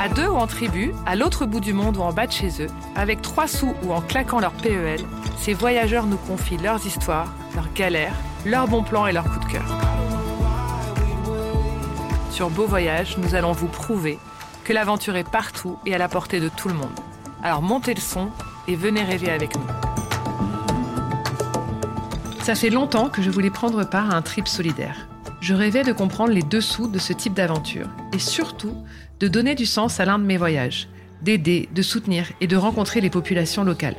À deux ou en tribu, à l'autre bout du monde ou en bas de chez eux, avec trois sous ou en claquant leur PEL, ces voyageurs nous confient leurs histoires, leurs galères, leurs bons plans et leurs coups de cœur. Sur Beau Voyage, nous allons vous prouver que l'aventure est partout et à la portée de tout le monde. Alors montez le son et venez rêver avec nous. Ça fait longtemps que je voulais prendre part à un trip solidaire. Je rêvais de comprendre les dessous de ce type d'aventure et surtout de donner du sens à l'un de mes voyages, d'aider, de soutenir et de rencontrer les populations locales.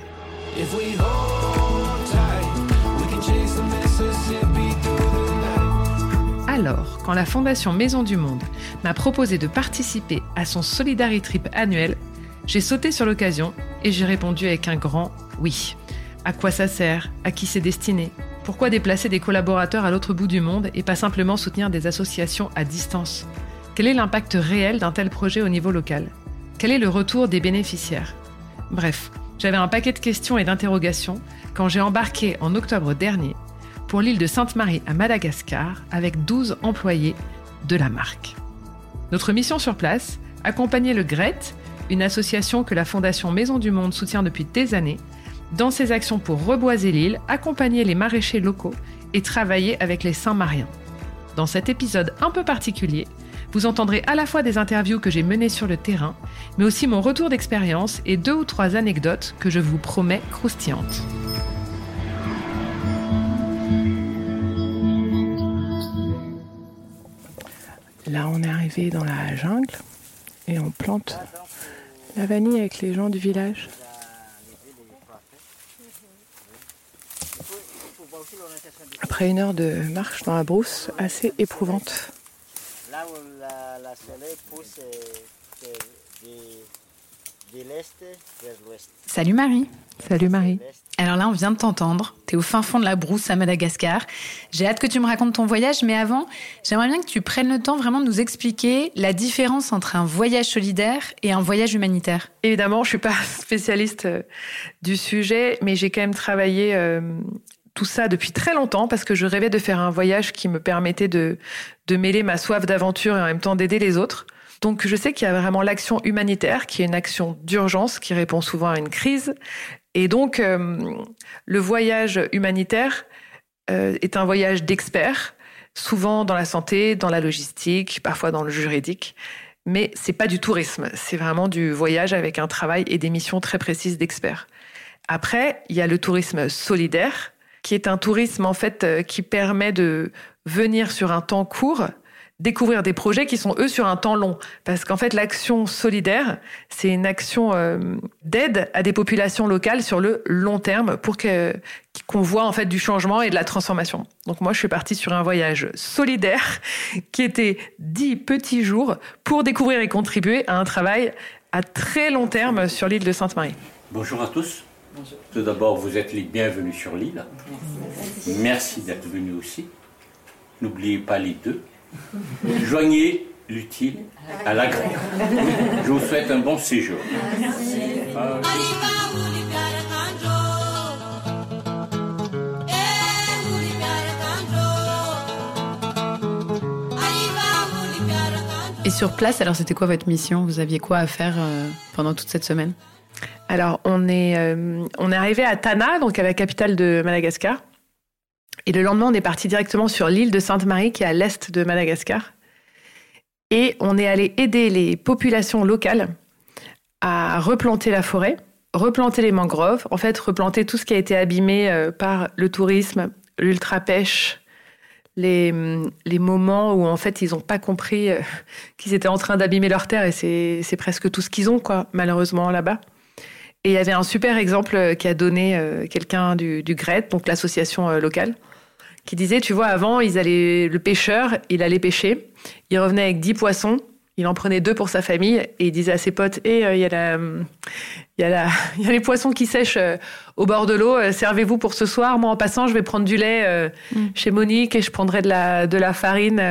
Alors, quand la Fondation Maison du Monde m'a proposé de participer à son Solidarity Trip annuel, j'ai sauté sur l'occasion et j'ai répondu avec un grand oui. À quoi ça sert? À qui c'est destiné? Pourquoi déplacer des collaborateurs à l'autre bout du monde et pas simplement soutenir des associations à distance? Quel est l'impact réel d'un tel projet au niveau local? Quel est le retour des bénéficiaires? Bref, j'avais un paquet de questions et d'interrogations quand j'ai embarqué en octobre dernier pour l'île de Sainte-Marie à Madagascar avec 12 employés de la marque. Notre mission sur place, accompagner le GRET, une association que la Fondation Maison du Monde soutient depuis des années, dans ses actions pour reboiser l'île, accompagner les maraîchers locaux et travailler avec les Saint-Mariens. Dans cet épisode un peu particulier, vous entendrez à la fois des interviews que j'ai menées sur le terrain, mais aussi mon retour d'expérience et deux ou trois anecdotes que je vous promets croustillantes. Là, on est arrivé dans la jungle et on plante la vanille avec les gens du village. Après une heure de marche dans la brousse assez éprouvante. La, soleil pousse de l'est vers l'ouest. Salut Marie. Salut Marie. Alors là, on vient de t'entendre. Tu es au fin fond de la brousse à Madagascar. J'ai hâte que tu me racontes ton voyage, mais avant, j'aimerais bien que tu prennes le temps vraiment de nous expliquer la différence entre un voyage solidaire et un voyage humanitaire. Évidemment, je suis pas spécialiste euh, du sujet, mais j'ai quand même travaillé euh, tout ça depuis très longtemps parce que je rêvais de faire un voyage qui me permettait de, de mêler ma soif d'aventure et en même temps d'aider les autres. Donc je sais qu'il y a vraiment l'action humanitaire qui est une action d'urgence qui répond souvent à une crise. Et donc euh, le voyage humanitaire euh, est un voyage d'experts, souvent dans la santé, dans la logistique, parfois dans le juridique. Mais c'est pas du tourisme, c'est vraiment du voyage avec un travail et des missions très précises d'experts. Après, il y a le tourisme solidaire, qui est un tourisme en fait euh, qui permet de venir sur un temps court découvrir des projets qui sont eux sur un temps long. Parce qu'en fait, l'action solidaire, c'est une action euh, d'aide à des populations locales sur le long terme pour que qu'on voit en fait du changement et de la transformation. Donc moi, je suis partie sur un voyage solidaire qui était dix petits jours pour découvrir et contribuer à un travail à très long terme sur l'île de Sainte-Marie. Bonjour à tous. Tout d'abord, vous êtes les bienvenus sur l'île. Merci, d'être venus aussi. N'oubliez pas les deux. Joignez l'utile à l'agréable. Je vous souhaite un bon séjour. Et sur place, alors c'était quoi votre mission? Vous aviez quoi à faire euh, pendant toute cette semaine? Alors on est, on est arrivé à Tana, donc à la capitale de Madagascar. Et le lendemain, on est parti directement sur l'île de Sainte-Marie, qui est à l'est de Madagascar. Et on est allé aider les populations locales à replanter la forêt, replanter les mangroves, en fait replanter tout ce qui a été abîmé euh, par le tourisme, l'ultra-pêche, les, les, moments où en fait ils n'ont pas compris euh, qu'ils étaient en train d'abîmer leur terre et c'est presque tout ce qu'ils ont, quoi, malheureusement, là-bas. Et il y avait un super exemple euh, qui a donné quelqu'un du, du GRET, donc l'association locale, qui disait, tu vois, avant, ils allaient, le pêcheur, il allait pêcher, il revenait avec 10 poissons, il en prenait deux pour sa famille et il disait à ses potes Et il y, a y, y a les poissons qui sèchent euh, au bord de l'eau, euh, servez-vous pour ce soir. Moi, en passant, je vais prendre du lait euh, mm. chez Monique et je prendrai de la, de la farine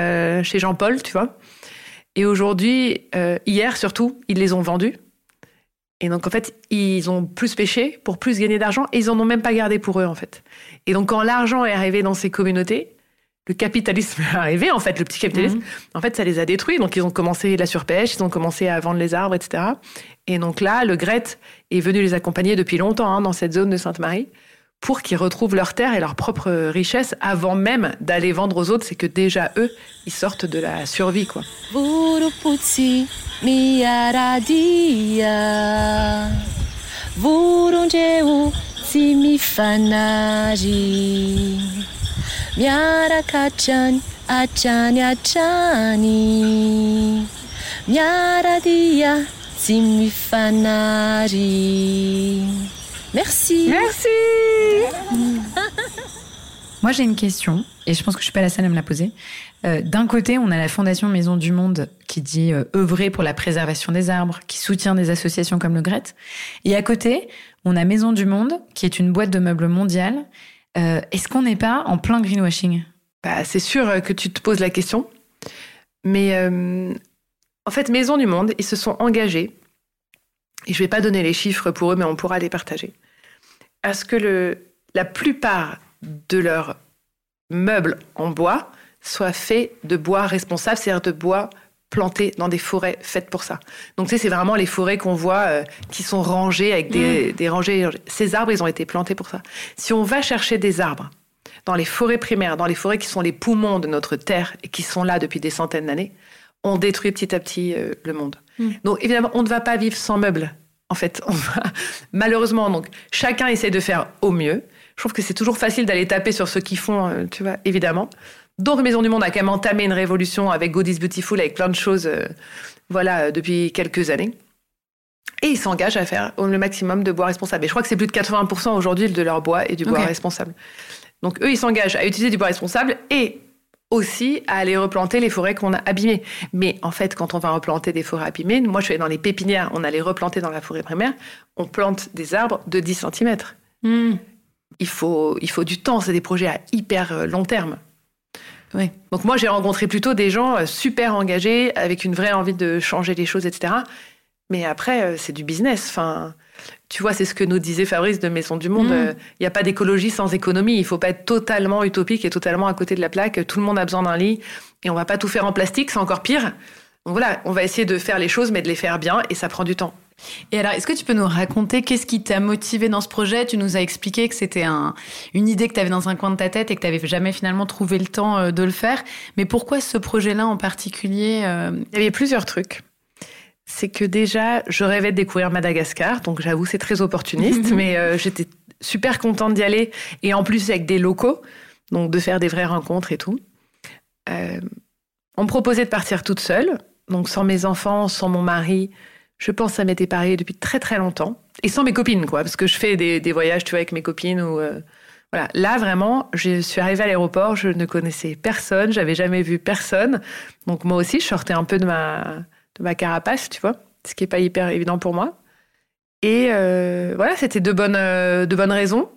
chez Jean-Paul, tu vois. Et aujourd'hui, hier surtout, ils les ont vendus. Et donc, en fait, ils ont plus pêché pour plus gagner d'argent et ils en ont même pas gardé pour eux, en fait. Et donc, quand l'argent est arrivé dans ces communautés, le capitalisme est arrivé, en fait, le petit capitalisme, mhm. en fait, ça les a détruits. Donc, ils ont commencé la surpêche, ils ont commencé à vendre les arbres, etc. Et donc là, le Gret est venu les accompagner depuis longtemps hein, dans cette zone de Sainte-Marie pour qu'ils retrouvent leur terre et leur propre richesse avant même d'aller vendre aux autres. C'est que déjà, eux, ils sortent de la survie, quoi. Merci. Merci. Moi, j'ai une question, et je pense que je suis pas la seule à me la poser. Euh, d'un côté, on a la Fondation Maison du Monde qui dit euh, œuvrer pour la préservation des arbres, qui soutient des associations comme le GRET. Et à côté, on a Maison du Monde, qui est une boîte de meubles mondiale euh, est-ce qu'on n'est pas en plein greenwashing? Bah, C'est sûr que tu te poses la question. Mais euh, en fait, Maison du Monde, ils se sont engagés, et je ne vais pas donner les chiffres pour eux, mais on pourra les partager, à ce que le, la plupart de leurs meubles en bois soient faits de bois responsable, c'est-à-dire de bois plantés dans des forêts faites pour ça? Donc, tu sais, c'est vraiment les forêts qu'on voit euh, qui sont rangées avec des, mm. des rangées. Ces arbres, ils ont été plantés pour ça. Si on va chercher des arbres dans les forêts primaires, dans les forêts qui sont les poumons de notre terre et qui sont là depuis des centaines d'années, on détruit petit à petit euh, le monde. Mm. Donc, évidemment, on ne va pas vivre sans meubles. En fait, on va... malheureusement, donc, chacun essaie de faire au mieux. Je trouve que c'est toujours facile d'aller taper sur ceux qui font, euh, tu vois, évidemment. Donc Maison du Monde a quand même entamé une révolution avec God is Beautiful, avec plein de choses, euh, voilà, depuis quelques années. Et ils s'engagent à faire le maximum de bois responsable. Et je crois que c'est plus de 80% aujourd'hui de leur bois et du bois responsable. Donc eux, ils s'engagent à utiliser du bois responsable et aussi à aller replanter les forêts qu'on a abîmées. Mais en fait, quand on va replanter des forêts abîmées, moi je suis allée dans les pépinières, on allait replanter dans la forêt primaire, on plante des arbres de 10 cm. Hmm. Il, faut, il faut du temps, c'est des projets à hyper euh, long terme. Oui. Donc moi, j'ai rencontré plutôt des gens euh, super engagés, avec une vraie envie de changer les choses, etc. Mais après, euh, c'est du business. Enfin, tu vois, c'est ce que nous disait Fabrice de Maison du Monde. Mm. Euh, il n'y a pas d'écologie sans économie. Il ne faut pas être totalement utopique et totalement à côté de la plaque. Tout le monde a besoin d'un lit et on va pas tout faire en plastique, c'est encore pire. Donc voilà, on va essayer de faire les choses, mais de les faire bien et ça prend du temps. Et alors, est-ce que tu peux nous raconter qu'est-ce qui t'a motivé dans ce projet? Tu nous as expliqué que c'était un, une idée que tu avais dans un coin de ta tête et que tu n'avais jamais finalement trouvé le temps euh, de le faire. Mais pourquoi ce projet-là en particulier euh? Il y avait plusieurs trucs. C'est que déjà, je rêvais de découvrir Madagascar, donc j'avoue, c'est très opportuniste, mais euh, j'étais super contente d'y aller. Et en plus, avec des locaux, donc de faire des vraies rencontres et tout. on me proposait de partir toute seule, donc sans mes enfants, sans mon mari je pense que ça m'était pareil depuis très très longtemps. Et sans mes copines, quoi, parce que je fais des, des voyages, tu vois, avec mes copines ou. Euh, voilà. Là, vraiment, je suis arrivée à l'aéroport, je ne connaissais personne, j'avais jamais vu personne. Donc, moi aussi, je sortais un peu de ma, ma carapace, tu vois, ce qui n'est pas hyper évident pour moi. Et euh, voilà, c'était de bonnes, euh, de bonnes raisons.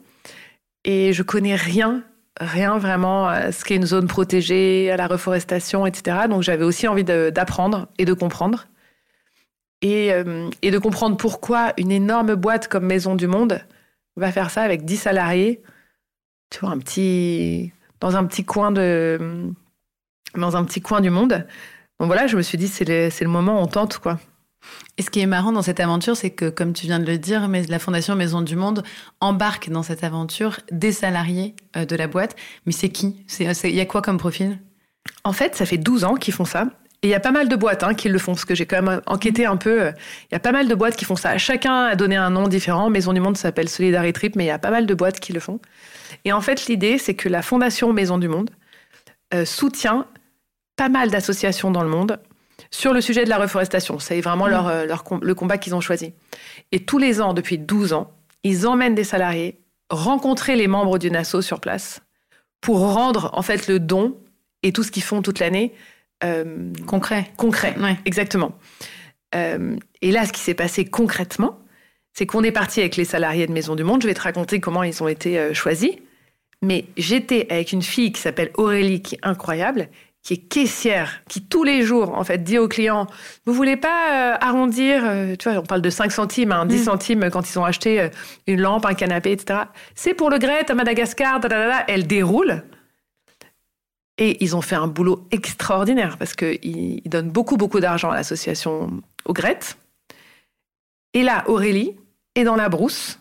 Et je connais rien, rien vraiment à ce qu'est une zone protégée, à la reforestation, etc. Donc, j'avais aussi envie d'apprendre et de comprendre. Euh, et, de comprendre pourquoi une énorme boîte comme Maison du Monde va faire ça avec 10 salariés, tu vois, un petit, dans un petit coin de, dans un petit coin du monde. Donc voilà, je me suis dit, c'est le, moment, on tente, quoi. Et ce qui est marrant dans cette aventure, c'est que, comme tu viens de le dire, mais la Fondation Maison du Monde embarque dans cette aventure des salariés euh, de la boîte. Mais c'est qui? Il y a quoi comme profil? En fait, ça fait 12 ans qu'ils font ça. Et il y a pas mal de boîtes hein, qui le font, parce que j'ai quand même enquêté un peu. Il y a pas mal de boîtes qui font ça. Chacun a donné un nom différent. Maison du Monde s'appelle Solidarity Trip, mais il y a pas mal de boîtes qui le font. Et en fait, l'idée, c'est que la Fondation Maison du Monde euh, soutient pas mal d'associations dans le monde sur le sujet de la reforestation. C'est vraiment leur, euh, leur, le combat qu'ils ont choisi. Et tous les ans, depuis 12 ans, ils emmènent des salariés rencontrer les membres d'une asso sur place pour rendre en fait le don et tout ce qu'ils font toute l'année euh, concret. Concret, exactement. Euh, et là, ce qui s'est passé concrètement, c'est qu'on est parti avec les salariés de Maison du Monde. Je vais te raconter comment ils ont été euh, choisis. Mais j'étais avec une fille qui s'appelle Aurélie, qui est incroyable, qui est caissière, qui tous les jours, en fait, dit aux clients, vous voulez pas arrondir, tu vois, on parle de 5 centimes, 10 mm. centimes quand ils ont acheté une lampe, un canapé, etc. C'est pour le Gret à Madagascar, elle déroule. Et ils ont fait un boulot extraordinaire parce qu'ils donnent beaucoup, beaucoup d'argent à l'association Ogrette. Et là, Aurélie est dans la brousse.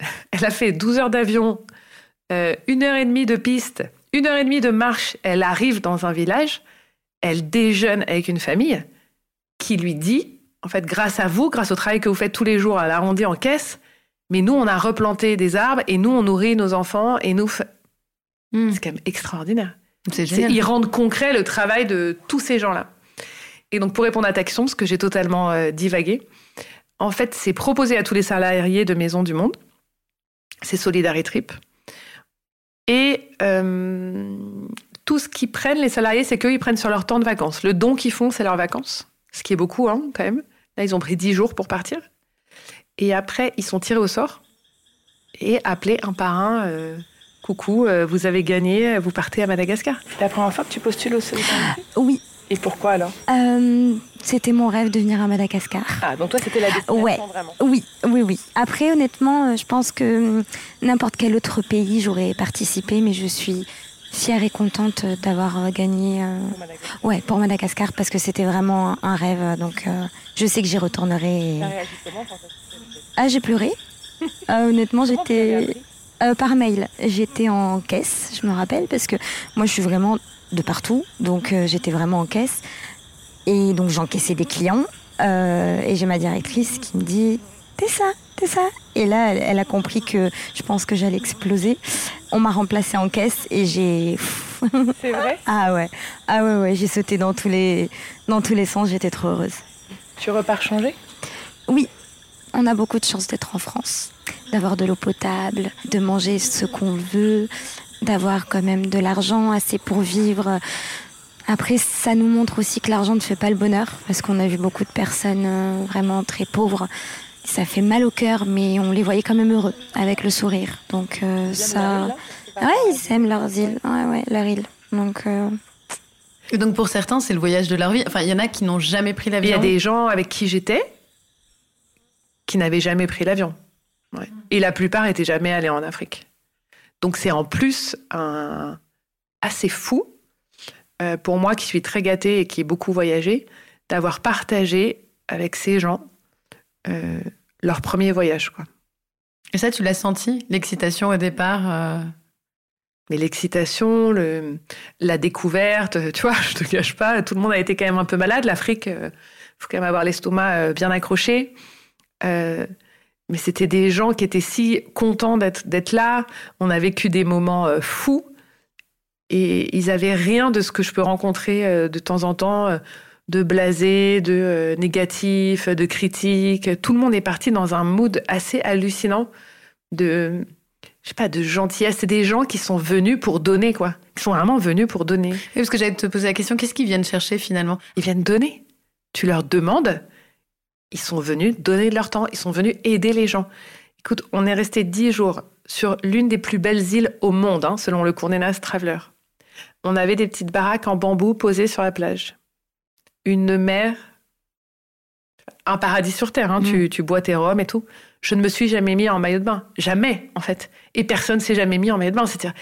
Elle a fait 12 heures d'avion, euh, une heure et demie de piste, une heure et demie de marche. Elle arrive dans un village. Elle déjeune avec une famille qui lui dit, en fait, grâce à vous, grâce au travail que vous faites tous les jours, à l'arrondi en caisse, mais nous, on a replanté des arbres et nous, on nourrit nos enfants et nous... Hmm. C'est quand même extraordinaire. Ils rendent concret le travail de tous ces gens-là. Et donc, pour répondre à ta question, ce que j'ai totalement euh, divagué, en fait, c'est proposé à tous les salariés de Maison du Monde. C'est Solidarity Trip. Et euh, tout ce qu'ils prennent, les salariés, c'est qu'ils prennent sur leur temps de vacances. Le don qu'ils font, c'est leurs vacances. Ce qui est beaucoup, hein, quand même. Là, ils ont pris 10 jours pour partir. Et après, ils sont tirés au sort et appelés un par un. Euh, coucou, euh, vous avez gagné, vous partez à Madagascar. C'est la première fois que tu postules au Solidarité? Oui. Et pourquoi alors euh, C'était mon rêve de venir à Madagascar. Ah, donc toi, c'était la destination ouais. vraiment Oui, oui, oui. Après, honnêtement, euh, je pense que hum, n'importe quel autre pays, j'aurais participé, mais je suis fière et contente d'avoir gagné pour ouais, pour Madagascar parce que c'était vraiment un rêve. Donc, je sais que j'y retournerai. Et... Ah, j'ai pleuré. honnêtement, j'étais. Euh, par mail. J'étais en caisse, je me rappelle, parce que moi je suis vraiment de partout, donc euh, j'étais vraiment en caisse. Et donc j'encaissais des clients. Euh, et j'ai ma directrice qui me dit T'es ça, t'es ça. Et là, elle, a compris que je pense que j'allais exploser. On m'a remplacée en caisse et j'ai. C'est vrai? Ah ouais, ah ouais, ouais. J'ai sauté dans tous les, dans tous les sens. J'étais trop heureuse. Tu repars changer? Oui, on a beaucoup de chance d'être en France, d'avoir de l'eau potable, de manger ce qu'on veut, d'avoir quand même de l'argent assez pour vivre. Après, ça nous montre aussi que l'argent ne fait pas le bonheur, parce qu'on a vu beaucoup de personnes euh, vraiment très pauvres. Ça fait mal au cœur, mais on les voyait quand même heureux, avec le sourire. Donc euh, ça, ouais, ils aiment leur île, ouais, ouais, leur île. Donc. Euh, Et donc pour certains, c'est le voyage de leur vie. Enfin, il y en a qui n'ont jamais pris l'avion. Il y a des gens avec qui j'étais qui n'avaient jamais pris l'avion. Et la plupart n'étaient jamais allés en Afrique. Donc c'est en plus un... assez fou euh, pour moi qui suis très gâtée et qui ai beaucoup voyagé, d'avoir partagé avec ces gens euh, leur premier voyage. Quoi. Et ça, tu l'as senti, l'excitation au départ euh? Mais l'excitation, le, la découverte, tu vois, je te cache pas, tout le monde a été quand même un peu malade. L'Afrique, il faut quand même avoir l'estomac bien accroché. Euh, mais c'était des gens qui étaient si contents d'être là. On a vécu des moments euh, fous. Et ils avaient rien de ce que je peux rencontrer euh, de temps en temps, de blasé, de négatif, de critique. Tout le monde est parti dans un mood assez hallucinant de, je sais pas, de gentillesse. C'est des gens qui sont venus pour donner, quoi. Ils sont vraiment venus pour donner. Oui, parce que j'allais te poser la question, qu'est-ce qu'ils viennent chercher finalement? Ils viennent donner. Tu leur demandes ils sont venus donner de leur temps, ils sont venus aider les gens. Écoute, on est resté dix jours sur l'une des plus belles îles au monde, hein, selon le Cournenas Traveler. On avait des petites baraques en bambou posées sur la plage. Une mer un paradis sur terre. Hein. Tu, tu bois tes rhums et tout. Je ne me suis jamais mis en maillot de bain. Jamais, en fait. Et personne s'est jamais mis en maillot de bain. C'est-à-dire,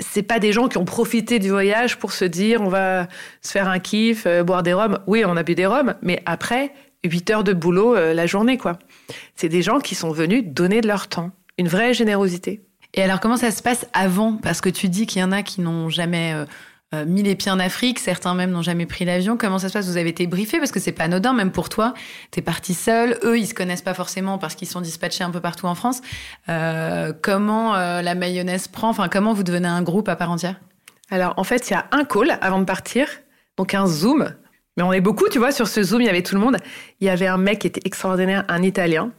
c'est pas des gens qui ont profité du voyage pour se dire, on va se faire un kiff, euh, boire des rhums. Oui, on a bu des rhums, mais après, 8 heures de boulot euh, la journée, quoi. C'est des gens qui sont venus donner de leur temps. Une vraie générosité. Et alors, comment ça se passe avant? Parce que tu dis qu'il y en a qui n'ont jamais euh, euh, mis les pieds en Afrique, certains même n'ont jamais pris l'avion. Comment ça se passe? Vous avez été briefé? Parce que c'est pas anodin, même pour toi. T'es parti seul. Eux, ils se connaissent pas forcément parce qu'ils sont dispatchés un peu partout en France. Euh, comment la mayonnaise prend? Enfin, comment vous devenez un groupe à part entière? Alors, en fait, il y a un call avant de partir. Donc, un Zoom. Mais on est beaucoup, tu vois, sur ce Zoom, il y avait tout le monde. Il y avait un mec qui était extraordinaire, un Italien,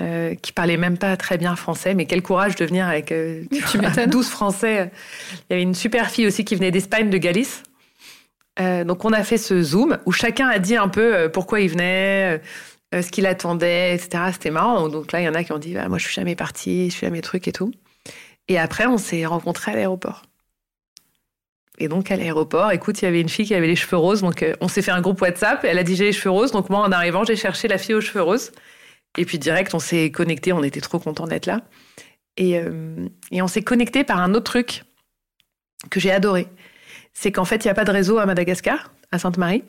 euh, qui parlait même pas très bien français, mais quel courage de venir avec euh, tu 12 Français. Il y avait une super fille aussi qui venait d'Espagne, de Galice. Euh, donc on a fait ce Zoom où chacun a dit un peu euh, pourquoi il venait, ce qu'il attendait, etc. C'était marrant. Donc là, il y en a qui ont dit ah, moi je suis jamais partie, je suis jamais truc et tout. Et après, on s'est rencontrés à l'aéroport. Et donc à l'aéroport, écoute, il y avait une fille qui avait les cheveux roses, donc on s'est fait un groupe WhatsApp. Et elle a dit j'ai les cheveux roses, donc moi en arrivant, j'ai cherché la fille aux cheveux roses. Et puis direct, on s'est connecté, on était trop contents d'être là. Et, euh, et on s'est connecté par un autre truc que j'ai adoré. C'est qu'en fait, il n'y a pas de réseau à Madagascar, à Sainte-Marie.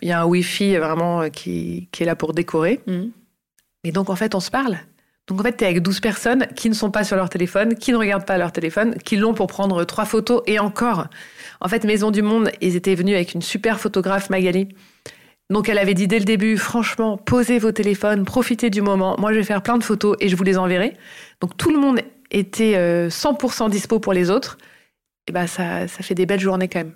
Il y a un Wi-Fi vraiment euh, qui, qui est là pour décorer. Mmh. Et donc, en fait, on se parle. Donc, en fait, tu es avec 12 personnes qui ne sont pas sur leur téléphone, qui ne regardent pas leur téléphone, qui l'ont pour prendre trois photos. Et encore, en fait, Maison du Monde, ils étaient venus avec une super photographe, Magali, donc elle avait dit dès le début, franchement, posez vos téléphones, profitez du moment. Moi, je vais faire plein de photos et je vous les enverrai. Donc tout le monde était 100% euh, dispo pour les autres. Et ben ça, ça fait des belles journées quand même.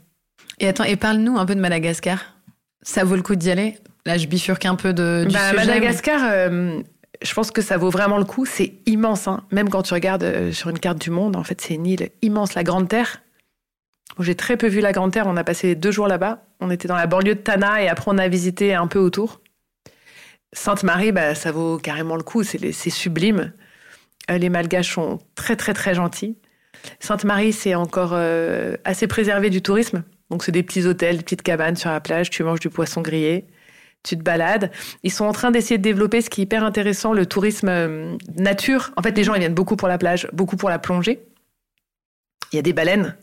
Et attends, et parle-nous un peu de Madagascar. Ça vaut le coup d'y aller? Là, je bifurque un peu de, du bah, sujet, Madagascar, euh, je pense que ça vaut vraiment le coup. C'est immense. Hein. Même quand tu regardes euh, sur une carte du monde, en fait, c'est une île immense. La Grande Terre, j'ai très peu vu la Grande Terre. On a passé deux jours là-bas. On était dans la banlieue de Tana et après on a visité un peu autour. Sainte-Marie, bah, ça vaut carrément le coup. C'est sublime. Euh, les Malgaches sont très très très gentils. Sainte-Marie, c'est encore euh, assez préservé du tourisme. Donc c'est des petits hôtels, des petites cabanes sur la plage. Tu manges du poisson grillé, tu te balades. Ils sont en train d'essayer de développer ce qui est hyper intéressant, le tourisme euh, nature. En fait, les gens ils viennent beaucoup pour la plage, beaucoup pour la plongée. Il y a des baleines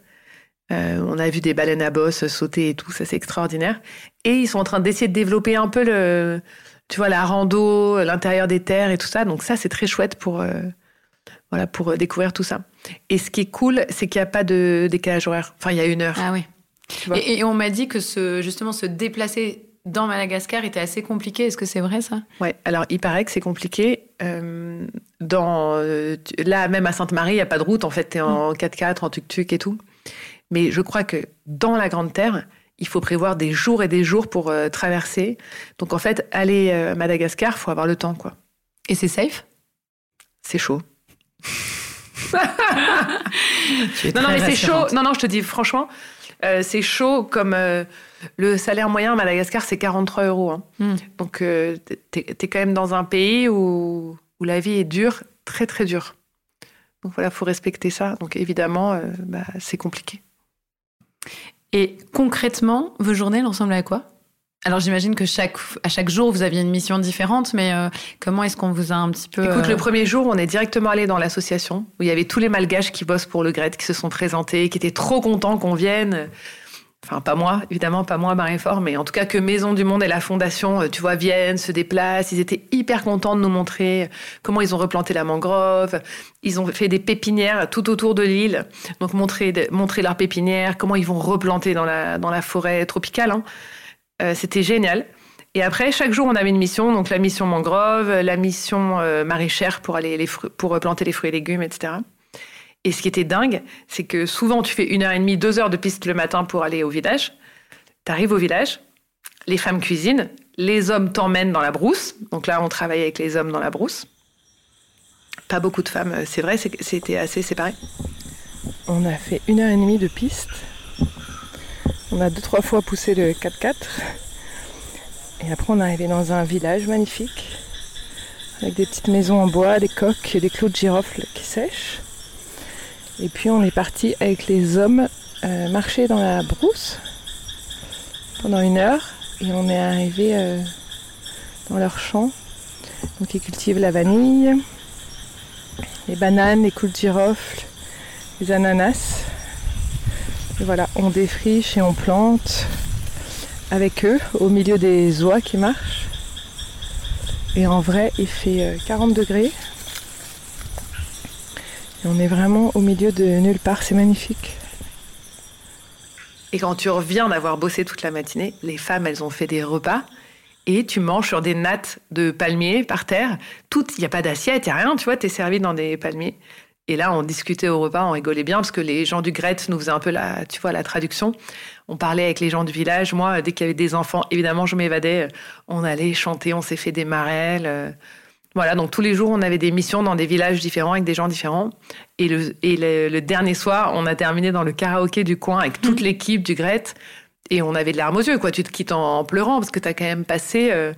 euh, on a vu des baleines à bosse sauter et tout, ça c'est extraordinaire. Et ils sont en train d'essayer de développer un peu le, tu vois, la rando, l'intérieur des terres et tout ça. Donc ça c'est très chouette pour, euh, voilà, pour découvrir tout ça. Et ce qui est cool, c'est qu'il n'y a pas de décalage horaire. Enfin, il y a une heure. Ah oui. Et, et, on m'a dit que ce, justement se déplacer dans Madagascar était assez compliqué. Est-ce que c'est vrai ça? Ouais. Alors il paraît que c'est compliqué. Euh, dans là même à Sainte-Marie, il n'y a pas de route. En fait, tu es en 4x4, mm. en tuk-tuk et tout. Mais je crois que dans la Grande Terre, il faut prévoir des jours et des jours pour euh, traverser. Donc en fait, aller euh, à Madagascar, faut avoir le temps, quoi. Et c'est safe? C'est chaud. non, non, mais c'est chaud. Non, non, je te dis franchement, euh, c'est chaud comme le salaire moyen à Madagascar, c'est 43 euros. Hein. Hmm. Donc, tu es, quand même dans un pays où, où la vie est dure, très très dure. Donc voilà, faut respecter ça. Donc évidemment, bah, c'est compliqué. Et concrètement, vos journées elles ressemblent à quoi? Alors j'imagine que chaque, à chaque jour, vous aviez une mission différente, mais euh, comment est-ce qu'on vous a un petit peu... Écoute, le euh, premier jour, on est directement allé dans l'association, où il y avait tous les malgaches qui bossent pour le GRED, qui se sont présentés, qui étaient trop contents qu'on vienne. Enfin, pas moi, évidemment, pas moi à Maréfort, mais en tout cas que Maison du Monde et la Fondation, euh, tu vois, viennent, se déplacent. Ils étaient hyper contents de nous montrer comment ils ont replanté la mangrove. Ils ont fait des pépinières tout autour de l'île. Donc, montrer, montrer leurs pépinières, comment ils vont replanter dans la, dans la forêt tropicale. Hein. Euh, C'était génial. Et après, chaque jour, on avait une mission. Donc, la mission mangrove, la mission euh, maraîchère pour aller les pour planter les fruits et légumes, etc. Et ce qui était dingue, c'est que souvent tu fais une heure et demie, deux heures de piste le matin pour aller au village. Tu arrives au village, les femmes cuisinent, les hommes t'emmènent dans la brousse. Donc là, on travaillait avec les hommes dans la brousse. Pas beaucoup de femmes, c'est vrai, c'était assez séparé. On a fait une heure et demie de piste. On a deux, trois fois poussé le 4x4. Et après, on est arrivé dans un village magnifique, avec des petites maisons en bois, des coques et des clous de girofle qui sèchent. Et puis on est parti avec les hommes euh, marcher dans la brousse pendant une heure et on est arrivé euh, dans leur champ. Donc ils cultivent la vanille, les bananes, les coups de girofle, les ananas. Et voilà, on défriche et on plante avec eux au milieu des oies qui marchent. Et en vrai, il fait 40 euh, degrés. Et on est vraiment au milieu de nulle part, c'est magnifique. Et quand tu reviens d'avoir bossé toute la matinée, les femmes, elles ont fait des repas et tu manges sur des nattes de palmiers par terre. Tout, il n'y a pas d'assiette, il n'y a rien, tu vois, tu es servi dans des palmiers. Et là, on discutait au repas, on rigolait bien parce que les gens du Gret nous faisaient un peu la, tu vois, la traduction. On parlait avec les gens du village. Moi, dès qu'il y avait des enfants, évidemment, je m'évadais. On allait chanter, on s'est fait des marelles. Euh, voilà, donc tous les jours, on avait des missions dans des villages différents avec des gens différents. Et le, et le, dernier soir, on a terminé dans le karaoké du coin avec toute mmh. l'équipe du Gret. Et on avait de larmes aux yeux, quoi. Tu te quittes en, pleurant parce que tu as quand même passé euh,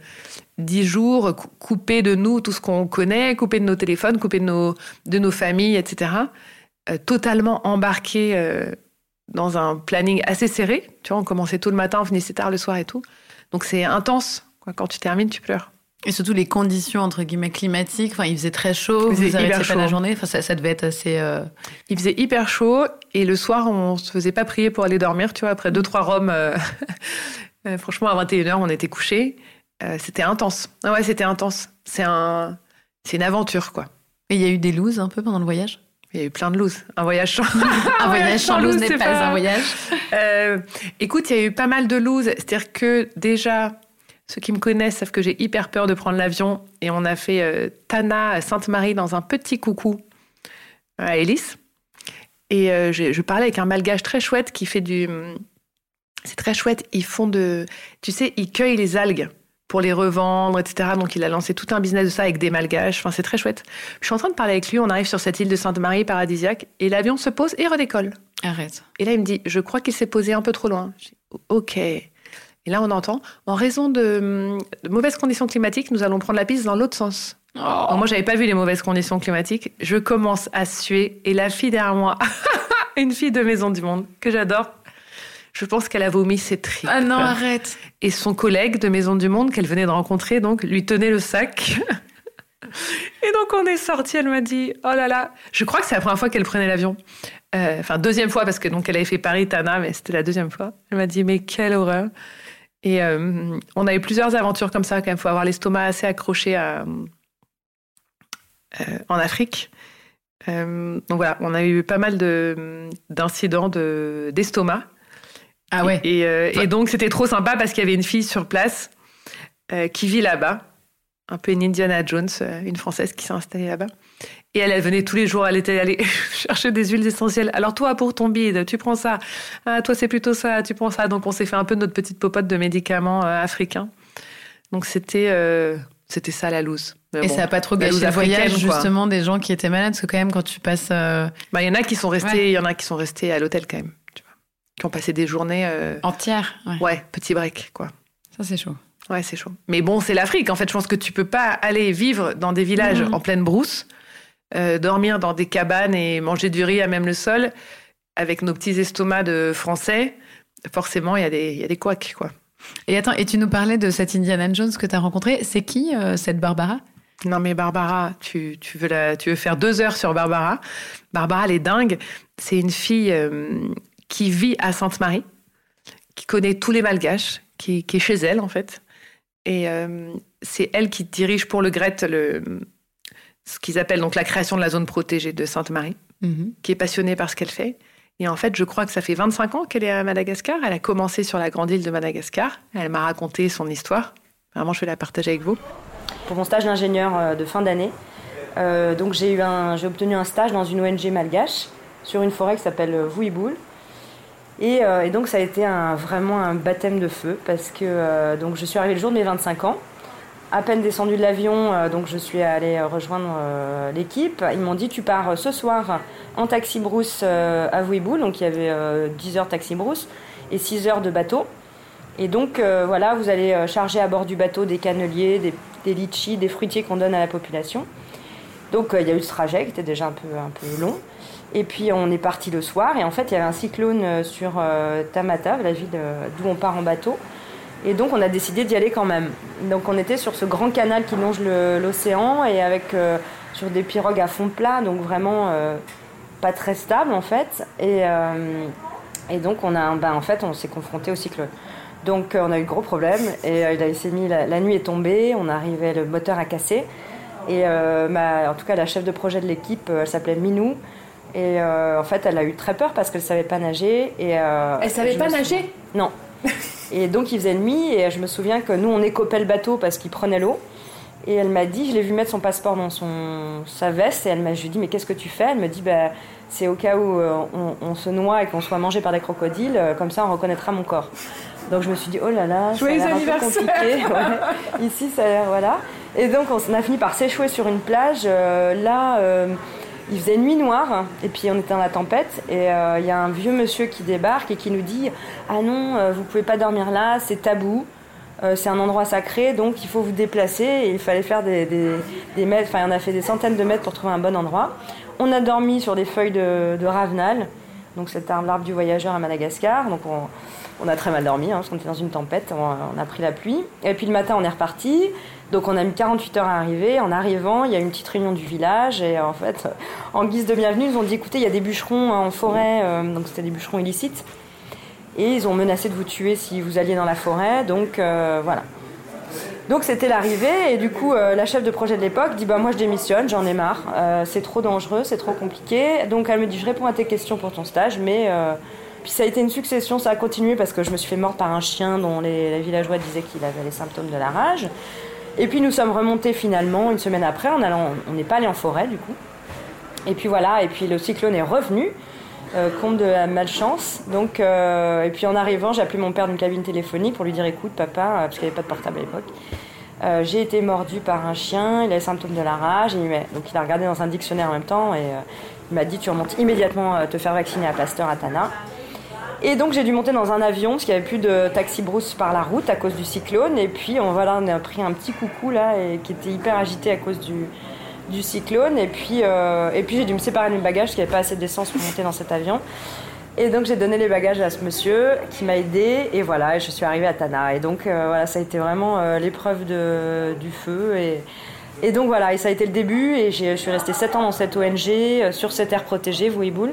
dix jours coupé de nous, tout ce qu'on connaît, coupé de nos téléphones, coupé de nos, de nos familles, etc. Euh, totalement embarqué euh, dans un planning assez serré. Tu vois, on commençait tôt le matin, on finissait tard le soir et tout. Donc c'est intense. Quoi. Quand tu termines, tu pleures. Et surtout les conditions entre guillemets climatiques. Enfin, il faisait très chaud. Il faisait hyper chaud. pas la journée. Enfin, ça, ça devait être assez. Euh, il faisait hyper chaud et le soir, on se faisait pas prier pour aller dormir. Tu vois, après deux trois euh, franchement, à 21 h on était couchés. C'était intense. Ah ouais, c'était intense. C'est un, c'est une aventure quoi. Et il y a eu des looses un peu pendant le voyage? Il y a eu plein de looses. Un voyage sans, un voyage sans loose n'est pas, un voyage. écoute, il y a eu pas mal de looses. C'est-à-dire que déjà, ceux qui me connaissent savent que j'ai hyper peur de prendre l'avion et on a fait euh, Tana Sainte-Marie dans un petit coucou à Hélice. Et euh, je, parlais avec un malgache très chouette qui fait du. C'est très chouette. Ils font de. Tu sais, ils cueillent les algues pour les revendre, etc. Donc il a lancé tout un business de ça avec des malgaches. Enfin, c'est très chouette. Je suis en train de parler avec lui. On arrive sur cette île de Sainte-Marie paradisiaque et l'avion se pose et redécolle. Arrête. Et là, il me dit Je crois qu'il s'est posé un peu trop loin. ok. Et là, on entend, en raison de, mauvaises conditions climatiques, nous allons prendre la piste dans l'autre sens. Oh. moi, j'avais pas vu les mauvaises conditions climatiques. Je commence à suer et la fille derrière moi, une fille de Maison du Monde que j'adore, je pense qu'elle a vomi ses tripes. Ah non, arrête. Et son collègue de Maison du Monde qu'elle venait de rencontrer, donc, lui tenait le sac. et donc, on est sorti. Elle m'a dit, oh là là, je crois que c'est la première fois qu'elle prenait l'avion. Euh, enfin, deuxième fois parce que donc elle avait fait Paris-Tana, mais c'était la deuxième fois. Elle m'a dit, mais quelle horreur. Et euh, on a eu plusieurs aventures comme ça, quand même. Il faut avoir l'estomac assez accroché à, euh, en Afrique. Euh, donc voilà, on a eu pas mal d'incidents d'estomac. Ah ouais. Et, et donc c'était trop sympa parce qu'il y avait une fille sur place qui vit là-bas, un peu une Indiana Jones, une Française qui s'est installée là-bas. Et elle, elle venait tous les jours, elle était allée chercher des huiles essentielles. Alors toi, pour ton bide, tu prends ça. Ah, toi, c'est plutôt ça, tu prends ça. Donc on s'est fait un peu notre petite popote de médicaments euh, africains. Donc c'était euh, c'était ça la loose. et ça n'a pas trop gâché le voyage justement des gens qui étaient malades parce que quand même quand tu passes. Euh, bah il y en a qui sont restés, il y en a qui sont restés à l'hôtel quand même. Qui ont passé des journées entières. Ouais. ouais, petit break quoi. Ça c'est chaud. Ouais, c'est chaud. Mais bon, c'est l'Afrique. En fait, je pense que tu peux pas aller vivre dans des villages mmh. en pleine brousse euh, dormir dans des cabanes et manger du riz à même le sol, avec nos petits estomacs de français, forcément, il y a des, y a des couacs, quoi. Et attends, et tu nous parlais de cette Indiana Jones que tu as rencontrée. C'est qui, euh, cette Barbara? Non mais Barbara, tu, tu, veux la, tu veux faire deux heures sur Barbara. Barbara, elle est dingue. C'est une fille euh, qui vit à Sainte-Marie, qui connaît tous les malgaches, qui, qui, est chez elle en fait. Et c'est elle qui dirige pour le Gret le, ce qu'ils appellent donc la création de la zone protégée de Sainte-Marie, mhm. qui est passionnée par ce qu'elle fait. Et en fait, je crois que ça fait 25 ans qu'elle est à Madagascar. Elle a commencé sur la grande île de Madagascar. Elle m'a raconté son histoire. Vraiment, je vais la partager avec vous. Pour mon stage d'ingénieur euh, de fin d'année, euh, donc j'ai eu un, j'ai obtenu un stage dans une ONG malgache sur une forêt qui s'appelle Vouiboul. Et, euh, et, donc ça a été un, vraiment un baptême de feu parce que donc je suis arrivée le jour de mes 25 ans à peine descendu de l'avion, euh, donc je suis allée rejoindre euh, l'équipe. Ils m'ont dit tu pars euh, ce soir en taxi brousse à Vouiboul, donc il y avait 10 heures taxi brousse et 6 heures de bateau. Et donc voilà, vous allez charger à bord du bateau des canneliers, des, des litchis, des fruitiers qu'on donne à la population. Donc il y a eu ce trajet qui était déjà un peu, un peu long. Et puis on est parti le soir et en fait il y avait un cyclone sur Tamata, la ville d'où on part en bateau. Et donc on a décidé d'y aller quand même. Donc on était sur ce grand canal qui longe l'océan et avec euh, sur des pirogues à fond plat, donc vraiment euh, pas très stable en fait. Et, euh, donc on a, ben, en fait, on s'est confronté au cyclone. Donc on a eu gros problèmes et il s'est mis, la, nuit est tombée, on arrivait, le moteur a cassé. Et en tout cas la chef de projet de l'équipe, elle s'appelait Minou. Et en fait, elle a eu très peur parce qu'elle savait pas nager. Et, elle savait pas nager? Non. Et donc il faisait nuit et je me souviens que nous on écopait le bateau parce qu'il prenait l'eau. Et elle m'a dit, je l'ai vu mettre son passeport dans son, sa veste et elle m'a, je lui ai dit mais qu'est-ce que tu fais? Elle me dit bah, c'est au cas où euh, on, se noie et qu'on soit mangé par des crocodiles, euh, comme ça on reconnaîtra mon corps. Donc je me suis dit oh là là, ça a l'air un peu compliqué. Ici ça a l'air voilà. Et donc on a fini par s'échouer sur une plage. Euh, là il faisait nuit noire et puis on était dans la tempête et euh, il y a un vieux monsieur qui débarque et qui nous dit ah non euh, vous pouvez pas dormir là c'est tabou euh, c'est un endroit sacré donc il faut vous déplacer et il fallait faire des, des, mètres enfin on a fait des centaines de mètres pour trouver un bon endroit on a dormi sur des feuilles de, ravenal donc c'est un arbre du voyageur à Madagascar donc on, on a très mal dormi, hein, parce qu'on était dans une tempête, on, a pris la pluie. Et puis le matin, on est reparti. Donc on a mis 48 heures à arriver. En arrivant, il y a une petite réunion du village. Et en fait, en guise de bienvenue, ils ont dit écoutez, il y a des bûcherons en forêt, euh, donc c'était des bûcherons illicites. Et ils ont menacé de vous tuer si vous alliez dans la forêt. Donc euh, voilà. Donc c'était l'arrivée. Et du coup, euh, la chef de projet de l'époque dit bah, moi je démissionne, j'en ai marre. c'est trop dangereux, c'est trop compliqué. Donc elle me dit je réponds à tes questions pour ton stage, mais puis ça a été une succession, ça a continué parce que je me suis fait mordre par un chien dont les, villageois disaient qu'il avait les symptômes de la rage. Et puis nous sommes remontés finalement une semaine après, en allant, on n'est pas allé en forêt du coup. Et puis voilà, et puis le cyclone est revenu, euh, compte de la malchance. Donc, euh, et puis en arrivant, j'ai appelé mon père d'une cabine téléphonique pour lui dire écoute papa, euh, parce qu'il n'y avait pas de portable à l'époque. j'ai été mordu par un chien, il a les symptômes de la rage, donc il a regardé dans un dictionnaire en même temps et il m'a dit tu remontes immédiatement te faire vacciner à Pasteur à Tana. Et donc j'ai dû monter dans un avion parce qu'il n'y avait plus de taxi brousse par la route à cause du cyclone. Et puis on, voilà, on a pris un petit coucou là qui était hyper agité à cause du, cyclone. Et puis, euh, puis j'ai dû me séparer de mes bagages parce qu'il n'y avait pas assez d'essence pour monter dans cet avion. Et donc j'ai donné les bagages à ce monsieur qui m'a aidé et voilà, je suis arrivée à Tana. Et donc euh, voilà, ça a été vraiment euh, l'épreuve du feu et, donc voilà, et ça a été le début et je suis restée 7 ans dans cette ONG sur cette aire protégée, Vouiboul.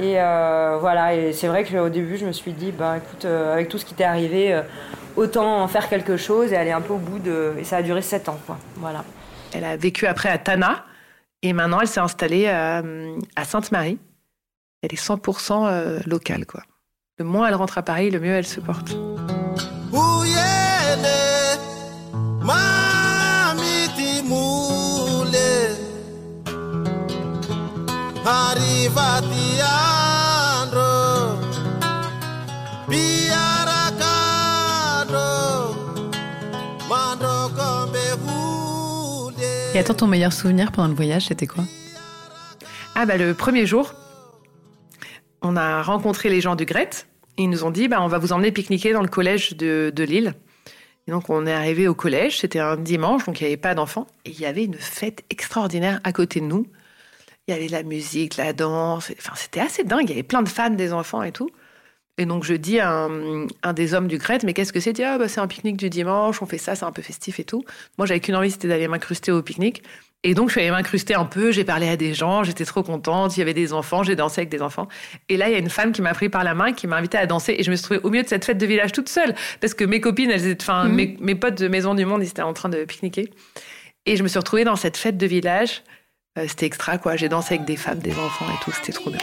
Et euh, voilà, et c'est vrai qu'au début, je me suis dit, bah écoute, euh, avec tout ce qui t'est arrivé, euh, autant en faire quelque chose et aller un peu au bout de. Et ça a duré sept ans, quoi. Voilà. Elle a vécu après à Tana, et maintenant elle s'est installée à, Sainte-Marie. Elle est 100% locale, quoi. Le moins elle rentre à Paris, le mieux elle se porte. Et attends, ton meilleur souvenir pendant le voyage, c'était quoi? Ah bah le premier jour, on a rencontré les gens du Gret. ils nous ont dit, bah, on va vous emmener pique-niquer dans le collège de, de Lille. Et donc on est arrivé au collège, c'était un dimanche, donc il n'y avait pas d'enfants. Et il y avait une fête extraordinaire à côté de nous. Il y avait la musique, la danse. Enfin, c'était assez dingue. Il y avait plein de fans des enfants et tout. Et donc, je dis à un, des hommes du Crète, mais qu'est-ce que c'est? Ah, bah, C'est un pique-nique du dimanche, on fait ça, c'est un peu festif et tout. Moi, j'avais qu'une envie, c'était d'aller m'incruster au pique-nique. Et donc, je suis allée m'incruster un peu, j'ai parlé à des gens, j'étais trop contente, il y avait des enfants, j'ai dansé avec des enfants. Et là, il y a une femme qui m'a pris par la main, qui m'a invité à danser, et je me suis trouvée au milieu de cette fête de village toute seule, parce que mes copines, elles étaient, enfin, mhm. mes, potes de Maison du Monde, ils étaient en train de pique-niquer. Et je me suis retrouvée dans cette fête de village euh, c'était extra, quoi. J'ai dansé avec des femmes, des enfants et tout. C'était trop bien.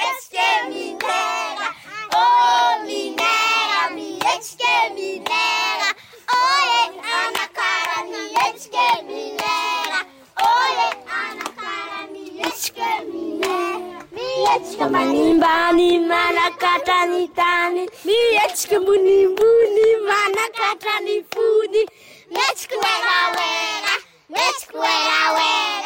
Mieczka manimbani, mana katani tani. Mieczka munimbuni, mana katani funi. Mieczka wera wera, mieczka wera wera.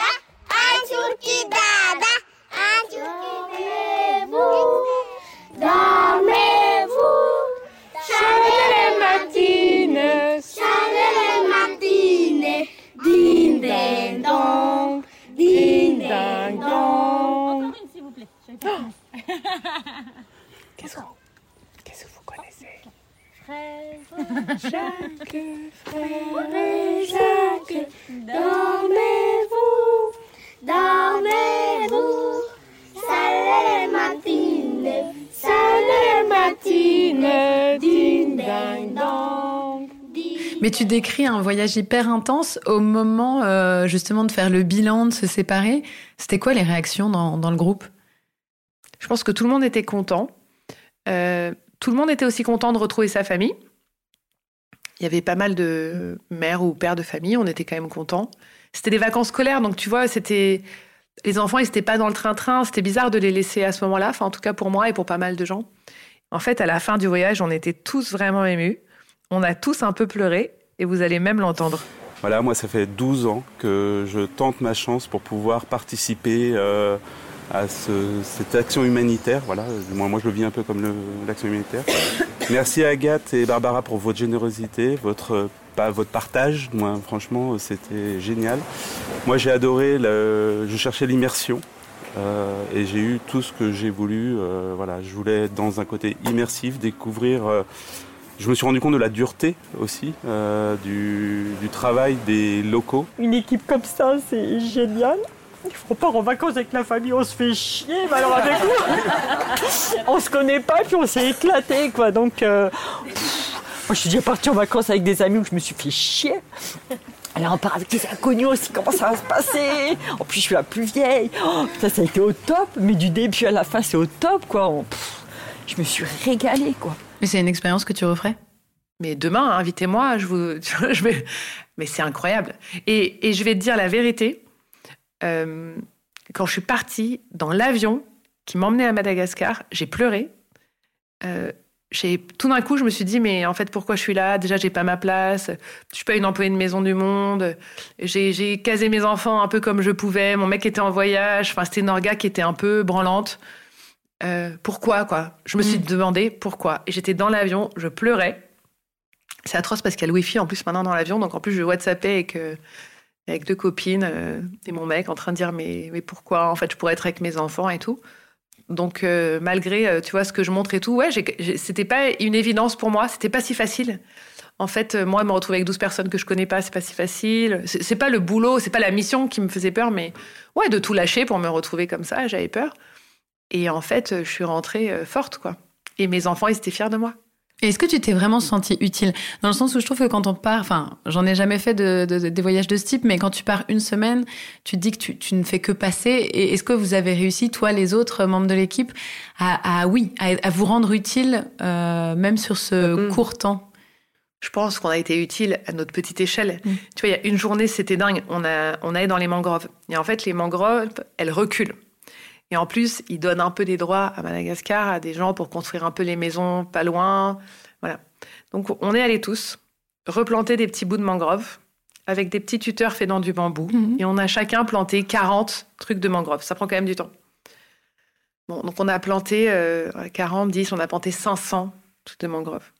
Frère Jacques, frère Jacques, dormez-vous, dormez-vous, salut matine, salut matine, ding ding dong. Mais tu décris un voyage hyper intense au moment euh, justement de faire le bilan, de se séparer. C'était quoi les réactions dans, dans, le groupe? Je pense que tout le monde était content. Euh, tout le monde était aussi content de retrouver sa famille. Il y avait pas mal de mères ou pères de famille, on était quand même contents. C'était des vacances scolaires, donc tu vois, c'était les enfants, ils n'étaient pas dans le train-train. C'était bizarre de les laisser à ce moment-là, enfin en tout cas pour moi et pour pas mal de gens. En fait, à la fin du voyage, on était tous vraiment émus. On a tous un peu pleuré et vous allez même l'entendre. Voilà, moi ça fait 12 ans que je tente ma chance pour pouvoir participer euh, à ce, cette action humanitaire. Voilà, moi, moi je le vis un peu comme l'action humanitaire. Merci à Agathe et Barbara pour votre générosité, votre, bah, votre partage. Moi, franchement, c'était génial. Moi, j'ai adoré, le, je cherchais l'immersion. Euh, et j'ai eu tout ce que j'ai voulu. Euh, voilà, je voulais dans un côté immersif, découvrir. Euh, je me suis rendu compte de la dureté aussi euh, du, du travail des locaux. Une équipe comme ça, c'est génial. On part en vacances avec la famille, on se fait chier, mais alors avec vous, on se connaît pas, puis on s'est éclaté, quoi. Donc, euh, pff, moi, je suis déjà partie en vacances avec des amis où je me suis fait chier. Alors on part avec des inconnus aussi, comment ça va se passer? En plus, je suis la plus vieille. Oh, ça, ça a été au top, mais du début à la fin, c'est au top, quoi. On, pff, je me suis régalée, quoi. Mais c'est une expérience que tu referais? Mais demain, invitez-moi, je vous, je vais. Mais c'est incroyable. Et, et, je vais te dire la vérité. Euh, quand je suis partie dans l'avion qui m'emmenait à Madagascar, j'ai pleuré. Euh, tout d'un coup, je me suis dit, mais en fait, pourquoi je suis là? Déjà, j'ai pas ma place. Je suis pas une employée de maison du monde. J'ai casé mes enfants un peu comme je pouvais. Mon mec était en voyage. Enfin, c'était une orga qui était un peu branlante. Euh, pourquoi, quoi? Je me suis mm. demandé pourquoi. Et j'étais dans l'avion, je pleurais. C'est atroce parce qu'il y a le Wi-Fi en plus maintenant dans l'avion. Donc en plus, je WhatsAppais avec, euh, avec deux copines euh, et mon mec en train de dire mais, mais pourquoi? En fait, je pourrais être avec mes enfants et tout. Donc euh, malgré, euh, tu vois, ce que je montre et tout, ouais, c'était pas une évidence pour moi. C'était pas si facile. En fait, moi, me retrouver avec 12 personnes que je connais pas, c'est pas si facile. C'est pas le boulot, c'est pas la mission qui me faisait peur, mais ouais, de tout lâcher pour me retrouver comme ça, j'avais peur. Et en fait, je suis rentrée forte, quoi. Et mes enfants, ils étaient fiers de moi. Est-ce que tu t'es vraiment senti utile? Dans le sens où je trouve que quand on part, enfin, j'en ai jamais fait de, de, des voyages de ce type, mais quand tu pars une semaine, tu te dis que tu, tu ne fais que passer. Et est-ce que vous avez réussi, toi, les autres membres de l'équipe, à, à, oui, à, à, vous rendre utile, euh, même sur ce mmh. court temps? Je pense qu'on a été utile à notre petite échelle. Mmh. Tu vois, il y a une journée, c'était dingue. On a, on allait dans les mangroves. Et en fait, les mangroves, elles reculent. Et en plus, ils donnent un peu des droits à Madagascar à des gens pour construire un peu les maisons pas loin. Voilà. Donc on est allés tous replanter des petits bouts de mangrove avec des petits tuteurs faits dans du bambou. Mmh. Et on a chacun planté 40 trucs de mangrove. Ça prend quand même du temps. Bon, donc on a planté euh, 40, 10, on a planté 500 trucs de mangrove.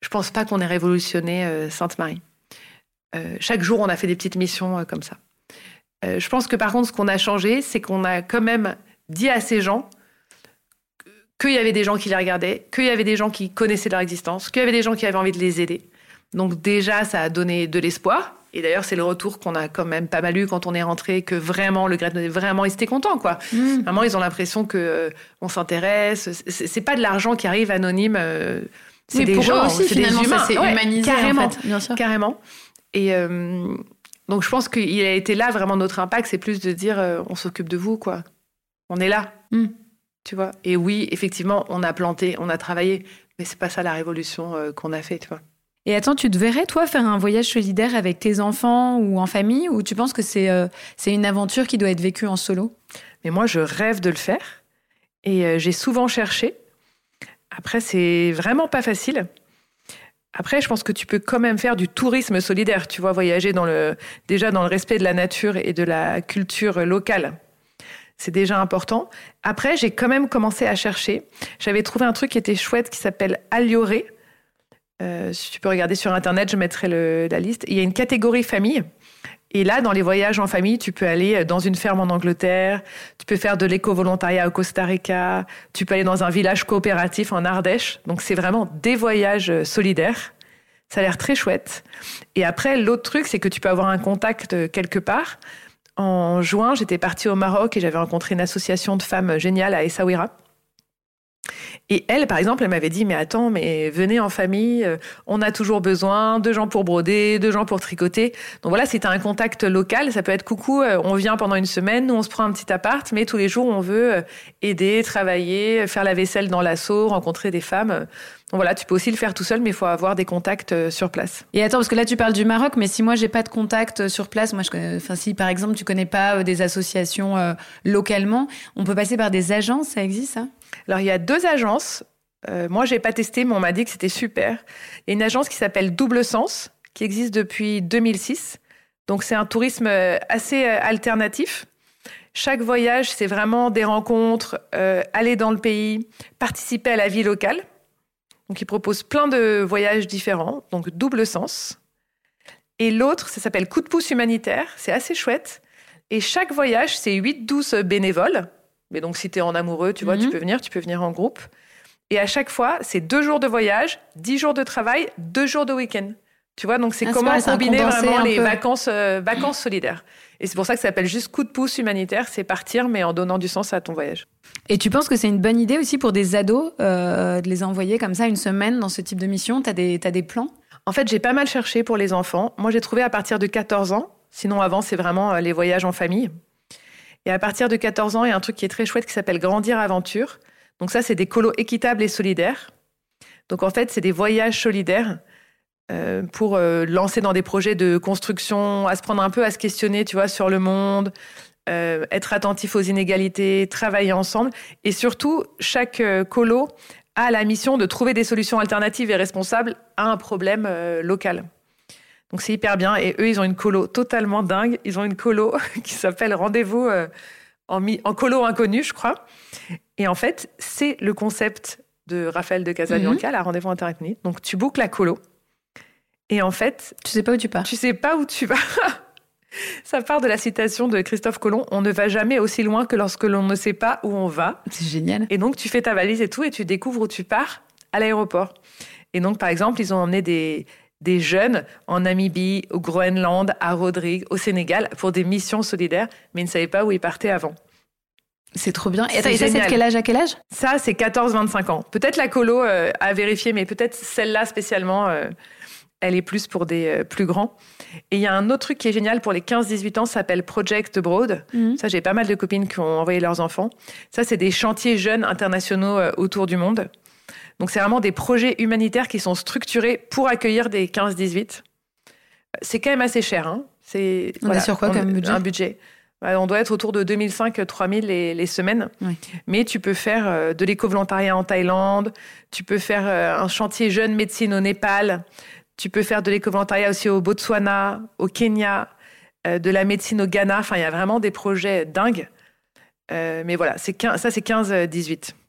Je pense pas qu'on ait révolutionné euh, Sainte-Marie. Euh, chaque jour, on a fait des petites missions euh, comme ça. Euh, je pense que par contre, ce qu'on a changé, c'est qu'on a quand même dit à ces gens qu'il y avait des gens qui les regardaient, qu'il y avait des gens qui connaissaient leur existence, qu'il y avait des gens qui avaient envie de les aider. Donc déjà, ça a donné de l'espoir. Et d'ailleurs, c'est le retour qu'on a quand même pas mal eu quand on est rentré, que vraiment, le grade vraiment, ils étaient contents, quoi. Mmh. Vraiment, ils ont l'impression que euh, on s'intéresse. C'est pas de l'argent qui arrive anonyme. Euh, c'est des gens, c'est des humains. C'est ouais, humanisé, carrément, en fait, bien sûr. Carrément. Et euh, donc je pense qu'il a été là vraiment notre impact, c'est plus de dire euh, on s'occupe de vous quoi. On est là. Mm. Tu vois? Et oui, effectivement, on a planté, on a travaillé, mais c'est pas ça la révolution euh, qu'on a fait, tu vois. Et attends, tu te verrais toi faire un voyage solidaire avec tes enfants ou en famille? Ou tu penses que c'est euh, c'est une aventure qui doit être vécue en solo? Mais moi, je rêve de le faire et j'ai souvent cherché. Après, c'est vraiment pas facile. Après, je pense que tu peux quand même faire du tourisme solidaire, tu vois, voyager déjà dans le respect de la nature et de la culture locale. C'est déjà important. Après, j'ai quand même commencé à chercher. J'avais trouvé un truc qui était chouette qui s'appelle Alioré. Euh, si tu peux regarder sur Internet, je mettrai la liste. Il y a une catégorie famille. Et là, dans les voyages en famille, tu peux aller dans une ferme en Angleterre, tu peux faire de l'éco-volontariat au Costa Rica, tu peux aller dans un village coopératif en Ardèche. Donc c'est vraiment des voyages solidaires. Ça a l'air très chouette. Et après, l'autre truc, c'est que tu peux avoir un contact quelque part. En juin, j'étais partie au Maroc et j'avais rencontré une association de femmes géniale à Essaouira. Et elle, par exemple, elle m'avait dit, mais attends, mais venez en famille, euh, on a toujours besoin de gens pour broder, de gens pour tricoter. Donc voilà, c'est un contact local, ça peut être coucou, euh, on vient pendant une semaine, on se prend un petit appart, mais tous les jours on veut euh, aider, travailler, faire la vaisselle dans l'assaut, rencontrer des femmes. Donc voilà, tu peux aussi le faire tout seul, mais il faut avoir des contacts sur place. Et attends, parce que là tu parles du Maroc, mais si moi j'ai pas de contact sur place, moi je connais, si par exemple tu connais pas des associations localement, on peut passer par des agences, ça existe ça? Alors, il y a deux agences. Euh, moi, j'ai pas testé, mais on m'a dit que c'était super. Il y a une agence qui s'appelle Double Sens, qui existe depuis 2006. Donc, c'est un tourisme euh, assez euh, alternatif. Chaque voyage, c'est vraiment des rencontres, aller dans le pays, participer à la vie locale. Donc, ils proposent plein de voyages différents, donc double sens. Et l'autre, ça s'appelle Coup de pouce humanitaire. C'est assez chouette. Et chaque voyage, c'est 8-12 bénévoles mais donc, si tu es en amoureux, tu vois, tu mhm. peux venir, tu peux venir en groupe. Et à chaque fois, c'est deux jours de voyage, dix jours de travail, deux jours de week-end. Tu vois, donc c'est ah, comment combiner vraiment les vacances, euh, vacances solidaires. Et c'est pour ça que ça s'appelle juste coup de pouce humanitaire, c'est partir, mais en donnant du sens à ton voyage. Et tu penses que c'est une bonne idée aussi pour des ados euh, de les envoyer comme ça une semaine dans ce type de mission? Tu as des, as des plans? En fait, j'ai pas mal cherché pour les enfants. Moi, j'ai trouvé à partir de 14 ans. Sinon, avant, c'est vraiment euh, les voyages en famille. Et à partir de 14 ans, il y a un truc qui est très chouette qui s'appelle Grandir Aventure. Donc ça, c'est des colos équitables et solidaires. Donc en fait, c'est des voyages solidaires euh, pour euh, lancer dans des projets de construction, à se prendre un peu, à se questionner, tu vois, sur le monde, euh, être attentif aux inégalités, travailler ensemble. Et surtout, chaque colo a la mission de trouver des solutions alternatives et responsables à un problème local. Donc c'est hyper bien. Et eux, ils ont une colo totalement dingue. Ils ont une colo qui s'appelle Rendez-vous euh, en, en, colo inconnu, je crois. Et en fait, c'est le concept de Raphaël de Casabianca, mhm. la Rendez-vous interethnique. Donc tu boucles la colo. Et en fait... Tu sais pas où tu pars. Tu sais pas où tu vas. Ça part de la citation de Christophe Colomb On ne va jamais aussi loin que lorsque l'on ne sait pas où on va. C'est génial. Et donc, tu fais ta valise et tout, et tu découvres où tu pars à l'aéroport. Et donc, par exemple, ils ont emmené des, des jeunes en Namibie, au Groenland, à Rodrigue, au Sénégal, pour des missions solidaires, mais ils ne savaient pas où ils partaient avant. C'est trop bien. Et, ça, c'est de quel âge à quel âge? Ça, c'est 14-25 ans. Peut-être la colo euh, à vérifier, mais peut-être celle-là spécialement, euh, elle est plus pour des euh, plus grands. Et il y a un autre truc qui est génial pour les 15-18 ans, ça s'appelle Project Broad. Mhm. Ça, j'ai pas mal de copines qui ont envoyé leurs enfants. Ça, c'est des chantiers jeunes internationaux autour du monde. Donc c'est vraiment des projets humanitaires qui sont structurés pour accueillir des 15-18. C'est quand même assez cher. Hein. C'est, on est sur quoi comme budget Un budget. On doit être autour de 2005-3000 les, les semaines. Mais tu peux faire euh, de l'éco-volontariat en Thaïlande, tu peux faire euh, un chantier jeune médecine au Népal, tu peux faire de l'éco-volontariat aussi au Botswana, au Kenya, euh, de la médecine au Ghana. Enfin, il y a vraiment des projets dingues. mais voilà, c'est ça c'est 15-18.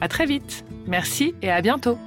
À très vite. Merci et à bientôt.